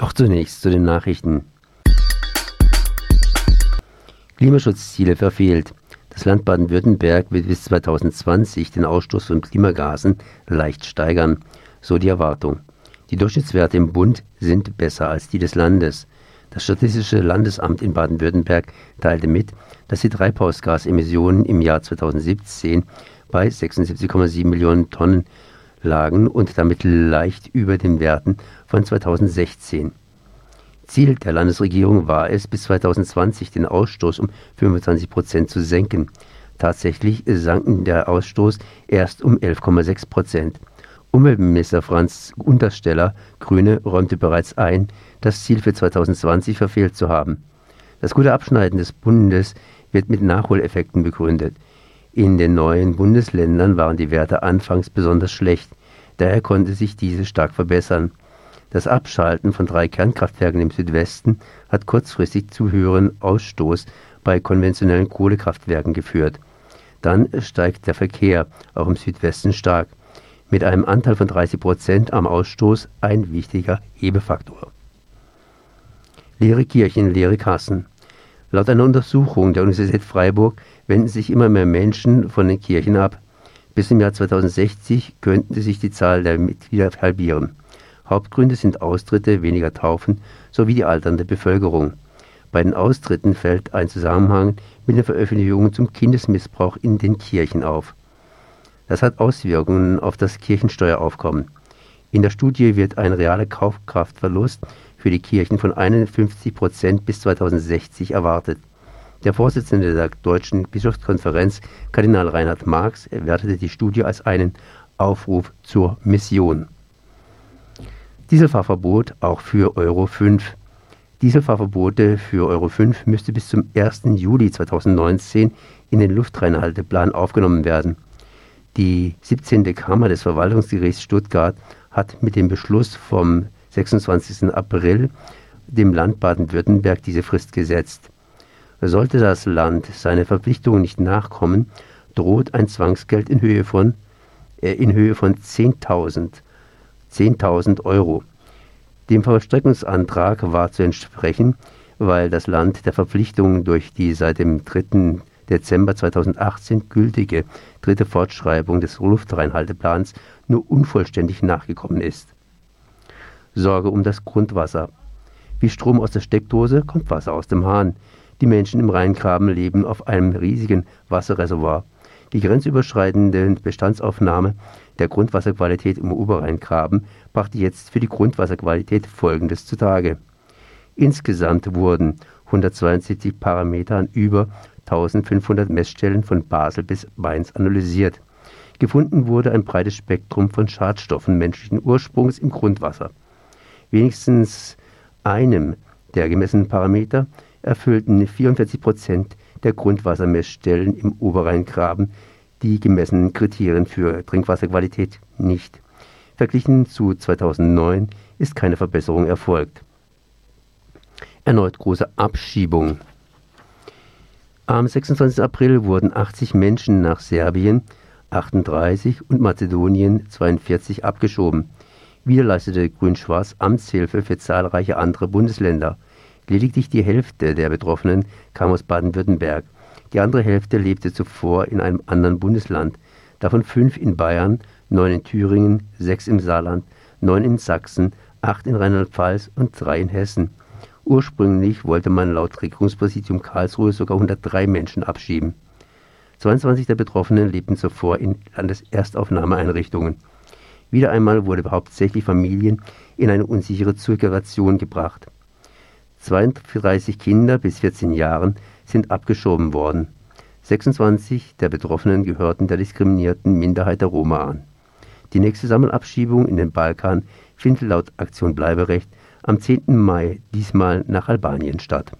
Doch zunächst zu den Nachrichten. Klimaschutzziele verfehlt. Das Land Baden-Württemberg wird bis 2020 den Ausstoß von Klimagasen leicht steigern, so die Erwartung. Die Durchschnittswerte im Bund sind besser als die des Landes. Das Statistische Landesamt in Baden-Württemberg teilte mit, dass die Treibhausgasemissionen im Jahr 2017 bei 76,7 Millionen Tonnen lagen und damit leicht über den Werten von 2016. Ziel der Landesregierung war es, bis 2020 den Ausstoß um 25 Prozent zu senken. Tatsächlich sank der Ausstoß erst um 11,6 Prozent. Umweltminister Franz Untersteller, Grüne, räumte bereits ein, das Ziel für 2020 verfehlt zu haben. Das gute Abschneiden des Bundes wird mit Nachholeffekten begründet. In den neuen Bundesländern waren die Werte anfangs besonders schlecht. Daher konnte sich diese stark verbessern. Das Abschalten von drei Kernkraftwerken im Südwesten hat kurzfristig zu höheren Ausstoß bei konventionellen Kohlekraftwerken geführt. Dann steigt der Verkehr, auch im Südwesten stark. Mit einem Anteil von 30 Prozent am Ausstoß ein wichtiger Hebefaktor. Leere Kirchen, leere Kassen. Laut einer Untersuchung der Universität Freiburg wenden sich immer mehr Menschen von den Kirchen ab. Bis im Jahr 2060 könnte sich die Zahl der Mitglieder halbieren. Hauptgründe sind Austritte, weniger Taufen sowie die alternde Bevölkerung. Bei den Austritten fällt ein Zusammenhang mit den Veröffentlichungen zum Kindesmissbrauch in den Kirchen auf. Das hat Auswirkungen auf das Kirchensteueraufkommen. In der Studie wird ein realer Kaufkraftverlust für die Kirchen von 51 Prozent bis 2060 erwartet. Der Vorsitzende der Deutschen Bischofskonferenz, Kardinal Reinhard Marx, wertete die Studie als einen Aufruf zur Mission. Dieselfahrverbot auch für Euro 5. Dieselfahrverbote für Euro 5 müsste bis zum 1. Juli 2019 in den Luftreinhalteplan aufgenommen werden. Die 17. Kammer des Verwaltungsgerichts Stuttgart hat mit dem Beschluss vom 26. April dem Land Baden-Württemberg diese Frist gesetzt. Sollte das Land seine Verpflichtungen nicht nachkommen, droht ein Zwangsgeld in Höhe von, äh, von 10.000 10.000 Euro. Dem Vollstreckungsantrag war zu entsprechen, weil das Land der Verpflichtungen durch die seit dem 3. Dezember 2018 gültige dritte Fortschreibung des Luftreinhalteplans nur unvollständig nachgekommen ist. Sorge um das Grundwasser. Wie Strom aus der Steckdose kommt Wasser aus dem Hahn. Die Menschen im Rheingraben leben auf einem riesigen Wasserreservoir. Die grenzüberschreitende Bestandsaufnahme der Grundwasserqualität im Oberrheingraben brachte jetzt für die Grundwasserqualität Folgendes zutage. Insgesamt wurden 172 Parameter an über 1500 Messstellen von Basel bis Mainz analysiert. Gefunden wurde ein breites Spektrum von Schadstoffen menschlichen Ursprungs im Grundwasser. Wenigstens einem der gemessenen Parameter erfüllten 44 Prozent der Grundwassermessstellen im Oberrheingraben die gemessenen Kriterien für Trinkwasserqualität nicht. Verglichen zu 2009 ist keine Verbesserung erfolgt. Erneut große Abschiebung. Am 26. April wurden 80 Menschen nach Serbien, 38 und Mazedonien 42 abgeschoben. Wieder leistete Grün-Schwarz Amtshilfe für zahlreiche andere Bundesländer. Lediglich die Hälfte der Betroffenen kam aus Baden-Württemberg. Die andere Hälfte lebte zuvor in einem anderen Bundesland, davon fünf in Bayern, neun in Thüringen, sechs im Saarland, neun in Sachsen, acht in Rheinland-Pfalz und drei in Hessen. Ursprünglich wollte man laut Regierungspräsidium Karlsruhe sogar 103 Menschen abschieben. 22 der Betroffenen lebten zuvor in Landeserstaufnahmeeinrichtungen. Wieder einmal wurde hauptsächlich Familien in eine unsichere Zirkulation gebracht. 32 Kinder bis 14 Jahren sind abgeschoben worden. 26 der Betroffenen gehörten der diskriminierten Minderheit der Roma an. Die nächste Sammelabschiebung in den Balkan findet laut Aktion Bleiberecht am 10. Mai diesmal nach Albanien statt